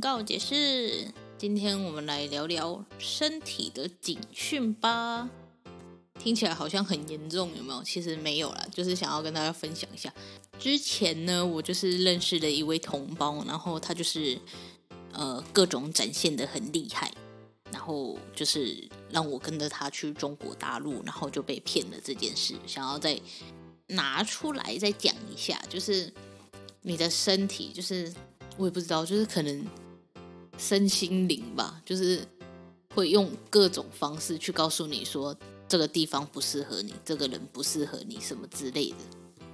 告解释，今天我们来聊聊身体的警讯吧。听起来好像很严重，有没有？其实没有啦，就是想要跟大家分享一下。之前呢，我就是认识了一位同胞，然后他就是呃各种展现得很厉害，然后就是让我跟着他去中国大陆，然后就被骗了这件事，想要再拿出来再讲一下，就是你的身体，就是我也不知道，就是可能。身心灵吧，就是会用各种方式去告诉你说，这个地方不适合你，这个人不适合你，什么之类的。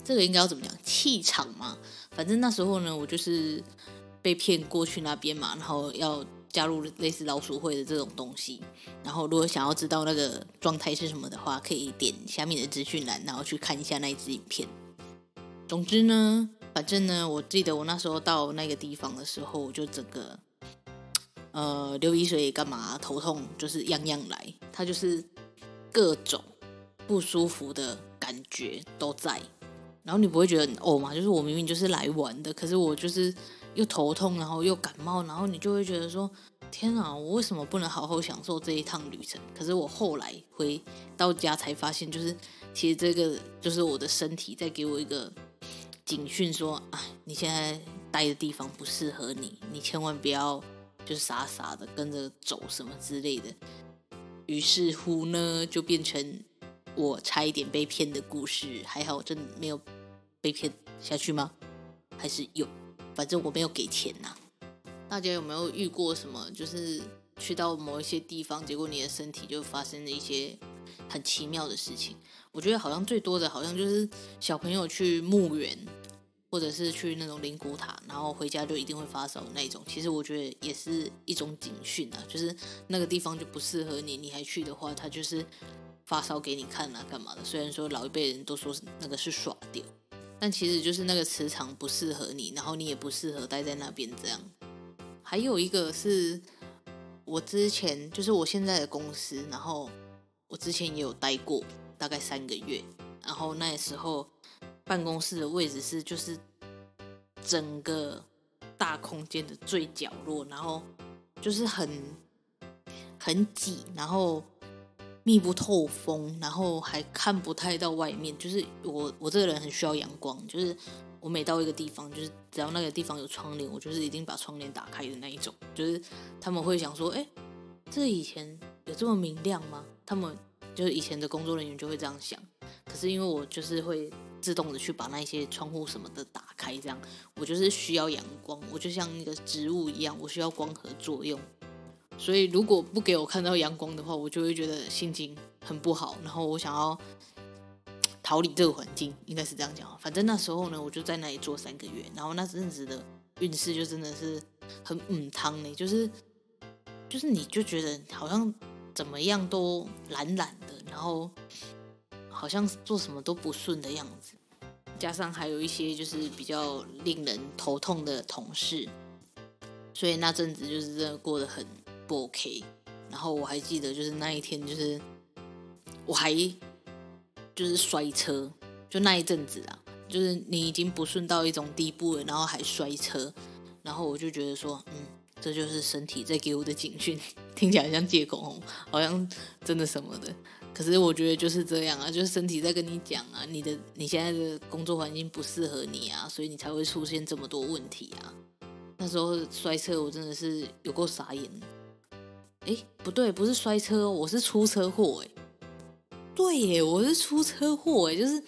这个应该要怎么讲？气场嘛。反正那时候呢，我就是被骗过去那边嘛，然后要加入类似老鼠会的这种东西。然后如果想要知道那个状态是什么的话，可以点下面的资讯栏，然后去看一下那一支影片。总之呢，反正呢，我记得我那时候到那个地方的时候，我就整个。呃，流鼻水干嘛？头痛就是样样来，他就是各种不舒服的感觉都在。然后你不会觉得很呕吗？就是我明明就是来玩的，可是我就是又头痛，然后又感冒，然后你就会觉得说：天啊，我为什么不能好好享受这一趟旅程？可是我后来回到家才发现，就是其实这个就是我的身体在给我一个警讯，说：哎，你现在待的地方不适合你，你千万不要。就傻傻的跟着走什么之类的，于是乎呢，就变成我差一点被骗的故事。还好，我真的没有被骗下去吗？还是有？反正我没有给钱呐。大家有没有遇过什么？就是去到某一些地方，结果你的身体就发生了一些很奇妙的事情？我觉得好像最多的好像就是小朋友去墓园。或者是去那种灵骨塔，然后回家就一定会发烧的那种。其实我觉得也是一种警讯啊，就是那个地方就不适合你，你还去的话，他就是发烧给你看啊，干嘛的？虽然说老一辈人都说那个是耍掉，但其实就是那个磁场不适合你，然后你也不适合待在那边这样。还有一个是我之前就是我现在的公司，然后我之前也有待过大概三个月，然后那时候。办公室的位置是就是整个大空间的最角落，然后就是很很挤，然后密不透风，然后还看不太到外面。就是我我这个人很需要阳光，就是我每到一个地方，就是只要那个地方有窗帘，我就是一定把窗帘打开的那一种。就是他们会想说：“哎，这以前有这么明亮吗？”他们就是以前的工作人员就会这样想。可是因为我就是会。自动的去把那些窗户什么的打开，这样我就是需要阳光，我就像那个植物一样，我需要光合作用。所以如果不给我看到阳光的话，我就会觉得心情很不好，然后我想要逃离这个环境，应该是这样讲。反正那时候呢，我就在那里做三个月，然后那阵子的运势就真的是很嗯汤呢，就是就是你就觉得好像怎么样都懒懒的，然后。好像做什么都不顺的样子，加上还有一些就是比较令人头痛的同事，所以那阵子就是真的过得很不 OK。然后我还记得就是那一天，就是我还就是摔车，就那一阵子啊，就是你已经不顺到一种地步了，然后还摔车，然后我就觉得说，嗯，这就是身体在给我的警讯，听起来像借口，好像真的什么的。可是我觉得就是这样啊，就是身体在跟你讲啊，你的你现在的工作环境不适合你啊，所以你才会出现这么多问题啊。那时候摔车，我真的是有够傻眼。哎，不对，不是摔车，我是出车祸。哎，对耶，我是出车祸。哎，就是，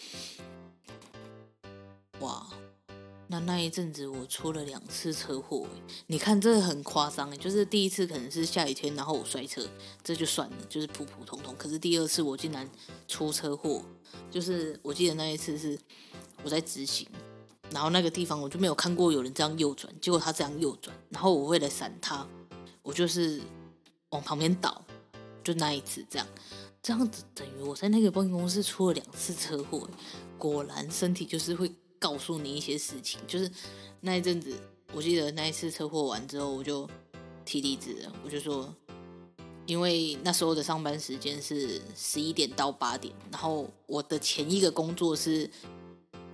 那一阵子我出了两次车祸。你看这很夸张。就是第一次可能是下雨天，然后我摔车，这就算了，就是普普通通。可是第二次我竟然出车祸，就是我记得那一次是我在直行。然后那个地方我就没有看过有人这样右转，结果他这样右转，然后我为了闪他，我就是往旁边倒，就那一次这样，这样子等于我在那个保险公司出了两次车祸。果然身体就是会告诉你一些事情，就是那一阵子，我记得那一次车祸完之后，我就提离职了，我就说，因为那时候的上班时间是十一点到八点，然后我的前一个工作是。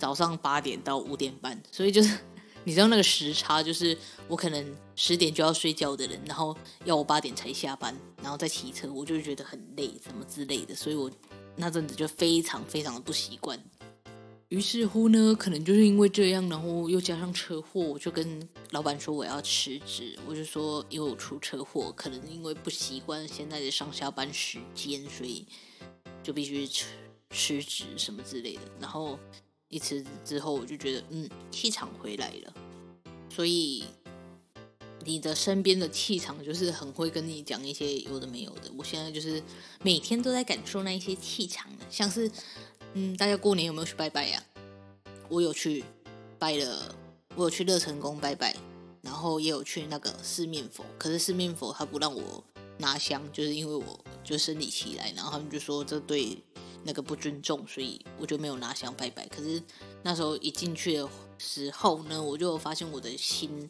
早上八点到五点半，所以就是你知道那个时差，就是我可能十点就要睡觉的人，然后要我八点才下班，然后再骑车，我就觉得很累，什么之类的，所以我那阵子就非常非常的不习惯。于是乎呢，可能就是因为这样，然后又加上车祸，我就跟老板说我要辞职。我就说因为我出车祸，可能因为不习惯现在的上下班时间，所以就必须辞辞职什么之类的，然后。一辞职之后，我就觉得，嗯，气场回来了。所以，你的身边的气场就是很会跟你讲一些有的没有的。我现在就是每天都在感受那一些气场，像是，嗯，大家过年有没有去拜拜呀？我有去拜了，我有去乐成宫拜拜，然后也有去那个四面佛。可是四面佛他不让我拿香，就是因为我就生理期来，然后他们就说这对。那个不尊重，所以我就没有拿香拜拜。可是那时候一进去的时候呢，我就发现我的心，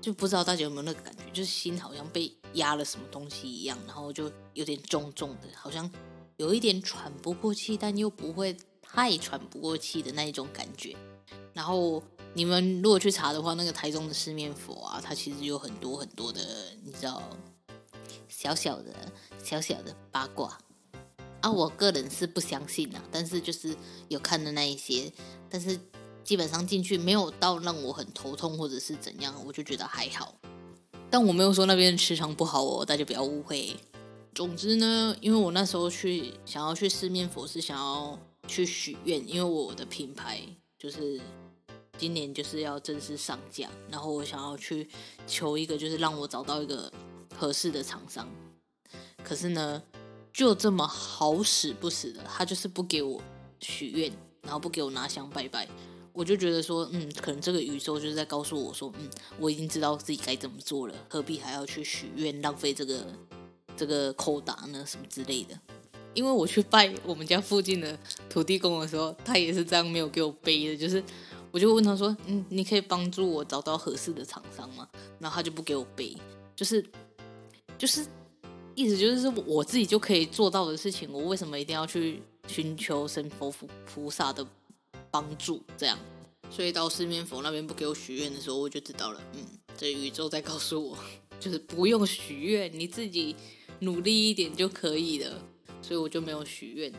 就不知道大家有没有那个感觉，就是心好像被压了什么东西一样，然后就有点重重的，好像有一点喘不过气，但又不会太喘不过气的那一种感觉。然后你们如果去查的话，那个台中的四面佛啊，它其实有很多很多的，你知道，小小的小小的八卦。啊，我个人是不相信呐，但是就是有看的那一些，但是基本上进去没有到让我很头痛或者是怎样，我就觉得还好。但我没有说那边磁场不好哦，大家不要误会。总之呢，因为我那时候去想要去四面佛是想要去许愿，因为我的品牌就是今年就是要正式上架，然后我想要去求一个就是让我找到一个合适的厂商，可是呢。就这么好死不死的，他就是不给我许愿，然后不给我拿香拜拜，我就觉得说，嗯，可能这个宇宙就是在告诉我说，嗯，我已经知道自己该怎么做了，何必还要去许愿，浪费这个这个扣打呢，什么之类的。因为我去拜我们家附近的土地公的时候，他也是这样没有给我背的，就是我就问他说，嗯，你可以帮助我找到合适的厂商吗？然后他就不给我背，就是就是。意思就是我自己就可以做到的事情，我为什么一定要去寻求神佛菩萨的帮助？这样，所以到四面佛那边不给我许愿的时候，我就知道了，嗯，这宇宙在告诉我，就是不用许愿，你自己努力一点就可以了。所以我就没有许愿。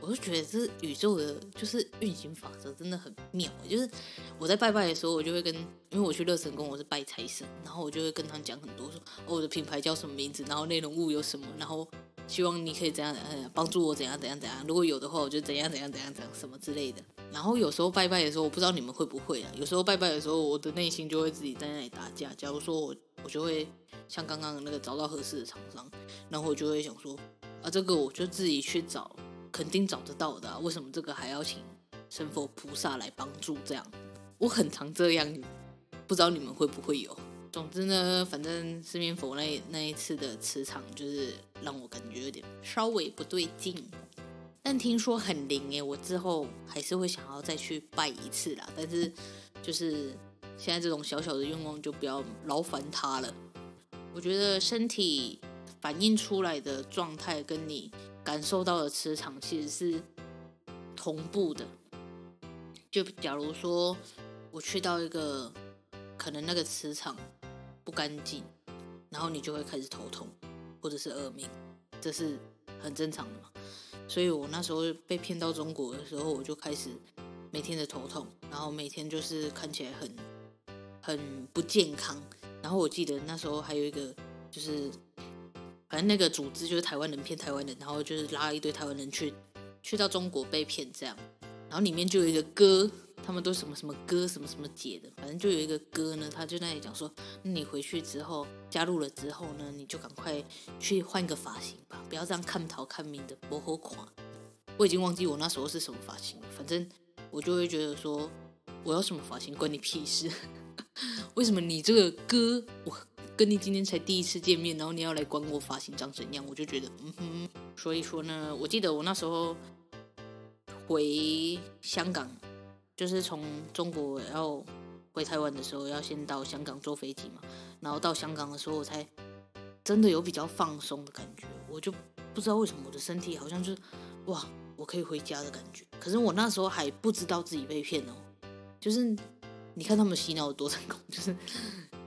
我就觉得这宇宙的就是运行法则真的很妙。就是我在拜拜的时候，我就会跟，因为我去乐神宫，我是拜财神，然后我就会跟他们讲很多，说哦，我的品牌叫什么名字，然后内容物有什么，然后希望你可以怎样怎样帮助我怎样怎样怎样，如果有的话，我就怎样怎样怎样怎样什么之类的。然后有时候拜拜的时候，我不知道你们会不会啊？有时候拜拜的时候，我的内心就会自己在那里打架。假如说我我就会像刚刚那个找到合适的厂商，然后我就会想说啊，这个我就自己去找。肯定找得到的啊，为什么这个还要请神佛菩萨来帮助？这样我很常这样，不知道你们会不会有。总之呢，反正四面佛那那一次的磁场，就是让我感觉有点稍微不对劲。但听说很灵诶，我之后还是会想要再去拜一次啦。但是就是现在这种小小的愿望，就不要劳烦他了。我觉得身体反映出来的状态跟你。感受到的磁场其实是同步的。就假如说我去到一个可能那个磁场不干净，然后你就会开始头痛或者是耳鸣，这是很正常的嘛。所以我那时候被骗到中国的时候，我就开始每天的头痛，然后每天就是看起来很很不健康。然后我记得那时候还有一个，就是反正那个组织就是台湾人骗台湾人，然后就是拉一堆台湾人去去到中国被骗这样。然后里面就有一个哥，他们都什么什么哥什么什么姐的，反正就有一个哥呢，他就在那里讲说，你回去之后加入了之后呢，你就赶快去换个发型吧，不要这样看头看命的，不好看。我已经忘记我那时候是什么发型了，反正我就会觉得说，我要什么发型关你屁事。为什么你这个哥，我跟你今天才第一次见面，然后你要来管我发型长怎样？我就觉得，嗯哼。所以说呢，我记得我那时候回香港，就是从中国要回台湾的时候，要先到香港坐飞机嘛。然后到香港的时候，我才真的有比较放松的感觉。我就不知道为什么我的身体好像就是，哇，我可以回家的感觉。可是我那时候还不知道自己被骗哦，就是。你看他们洗脑有多成功，就是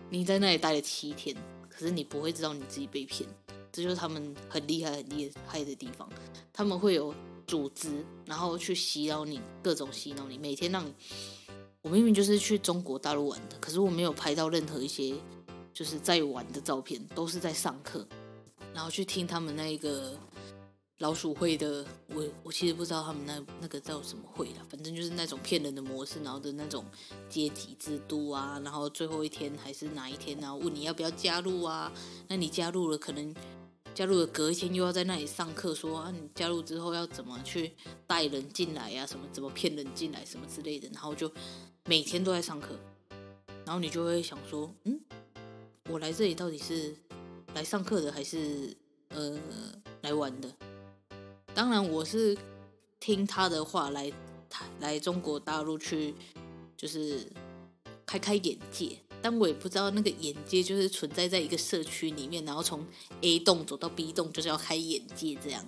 你在那里待了七天，可是你不会知道你自己被骗，这就是他们很厉害、很厉害的地方。他们会有组织，然后去洗脑你，各种洗脑你，每天让你。我明明就是去中国大陆玩的，可是我没有拍到任何一些就是在玩的照片，都是在上课，然后去听他们那一个。老鼠会的，我我其实不知道他们那那个叫什么会啦，反正就是那种骗人的模式，然后的那种阶级制度啊，然后最后一天还是哪一天，然后问你要不要加入啊？那你加入了，可能加入了隔一天又要在那里上课，说啊，你加入之后要怎么去带人进来呀？什么怎么骗人进来什么之类的，然后就每天都在上课，然后你就会想说，嗯，我来这里到底是来上课的还是呃来玩的？当然，我是听他的话来来中国大陆去，就是开开眼界。但我也不知道那个眼界就是存在在一个社区里面，然后从 A 栋走到 B 栋就是要开眼界这样。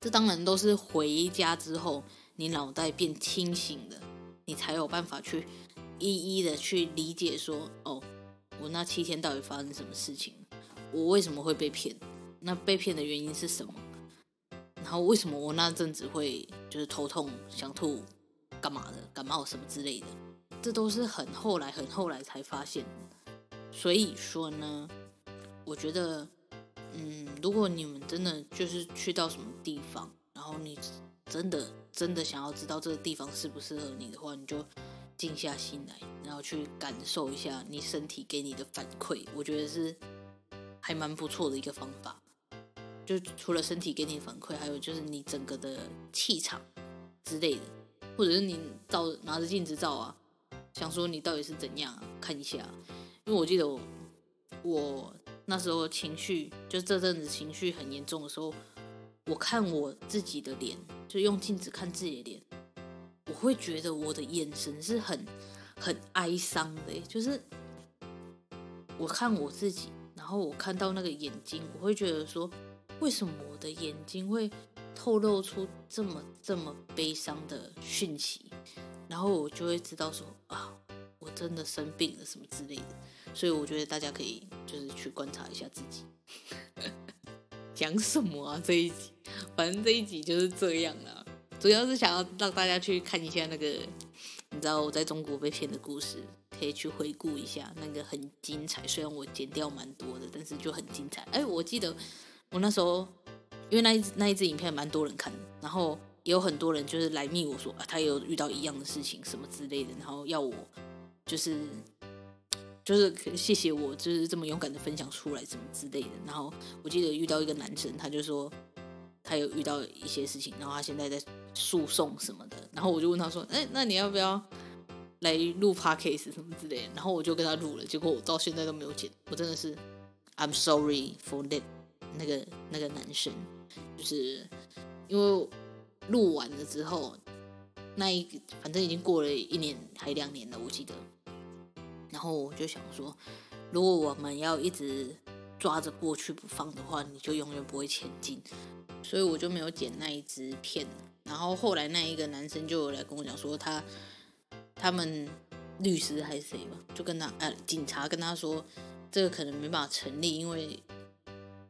这当然都是回家之后，你脑袋变清醒了，你才有办法去一一的去理解说，哦，我那七天到底发生什么事情？我为什么会被骗？那被骗的原因是什么？然后为什么我那阵子会就是头痛、想吐、干嘛的、感冒什么之类的，这都是很后来、很后来才发现。所以说呢，我觉得，嗯，如果你们真的就是去到什么地方，然后你真的真的想要知道这个地方适不适合你的话，你就静下心来，然后去感受一下你身体给你的反馈。我觉得是还蛮不错的一个方法。就除了身体给你反馈，还有就是你整个的气场之类的，或者是你照拿着镜子照啊，想说你到底是怎样啊，看一下。因为我记得我我那时候情绪，就这阵子情绪很严重的时候，我看我自己的脸，就用镜子看自己的脸，我会觉得我的眼神是很很哀伤的，就是我看我自己，然后我看到那个眼睛，我会觉得说。为什么我的眼睛会透露出这么这么悲伤的讯息？然后我就会知道说啊，我真的生病了什么之类的。所以我觉得大家可以就是去观察一下自己。讲什么啊？这一集，反正这一集就是这样了。主要是想要让大家去看一下那个，你知道我在中国被骗的故事，可以去回顾一下，那个很精彩。虽然我剪掉蛮多的，但是就很精彩。哎，我记得。我那时候，因为那一那一支影片蛮多人看的，然后也有很多人就是来密我说啊，他有遇到一样的事情什么之类的，然后要我就是就是谢谢我就是这么勇敢的分享出来什么之类的。然后我记得遇到一个男生，他就说他有遇到一些事情，然后他现在在诉讼什么的。然后我就问他说，哎，那你要不要来录 podcast 什么之类的？然后我就跟他录了，结果我到现在都没有剪，我真的是 I'm sorry for that。那个那个男生，就是因为录完了之后，那一反正已经过了一年还两年了，我记得。然后我就想说，如果我们要一直抓着过去不放的话，你就永远不会前进。所以我就没有剪那一支片。然后后来那一个男生就来跟我讲说，他他们律师还是谁吧，就跟他呃警察跟他说，这个可能没办法成立，因为。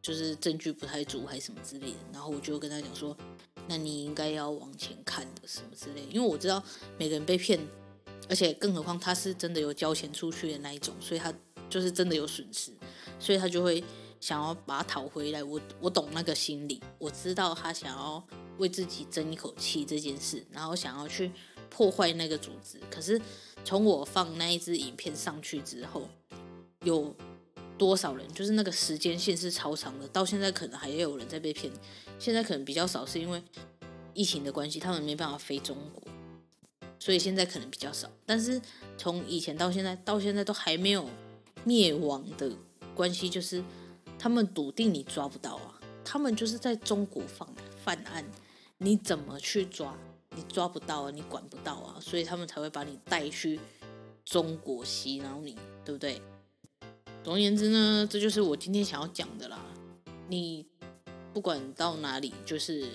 就是证据不太足还是什么之类的，然后我就跟他讲说，那你应该要往前看的什么之类，因为我知道每个人被骗，而且更何况他是真的有交钱出去的那一种，所以他就是真的有损失，所以他就会想要把它讨回来。我我懂那个心理，我知道他想要为自己争一口气这件事，然后想要去破坏那个组织。可是从我放那一支影片上去之后，有多少人？就是那个时间线是超长的，到现在可能还有人在被骗。现在可能比较少，是因为疫情的关系，他们没办法飞中国，所以现在可能比较少。但是从以前到现在，到现在都还没有灭亡的关系，就是他们笃定你抓不到啊，他们就是在中国犯犯案，你怎么去抓？你抓不到啊，你管不到啊，所以他们才会把你带去中国洗脑你，对不对？总而言之呢，这就是我今天想要讲的啦。你不管到哪里，就是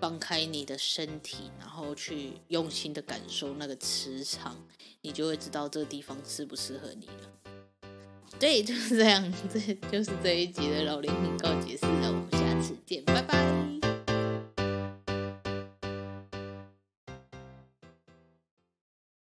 放开你的身体，然后去用心的感受那个磁场，你就会知道这个地方适不适合你了。对，就是这样，这就是这一集的老林告解释。那我们下次见，拜拜。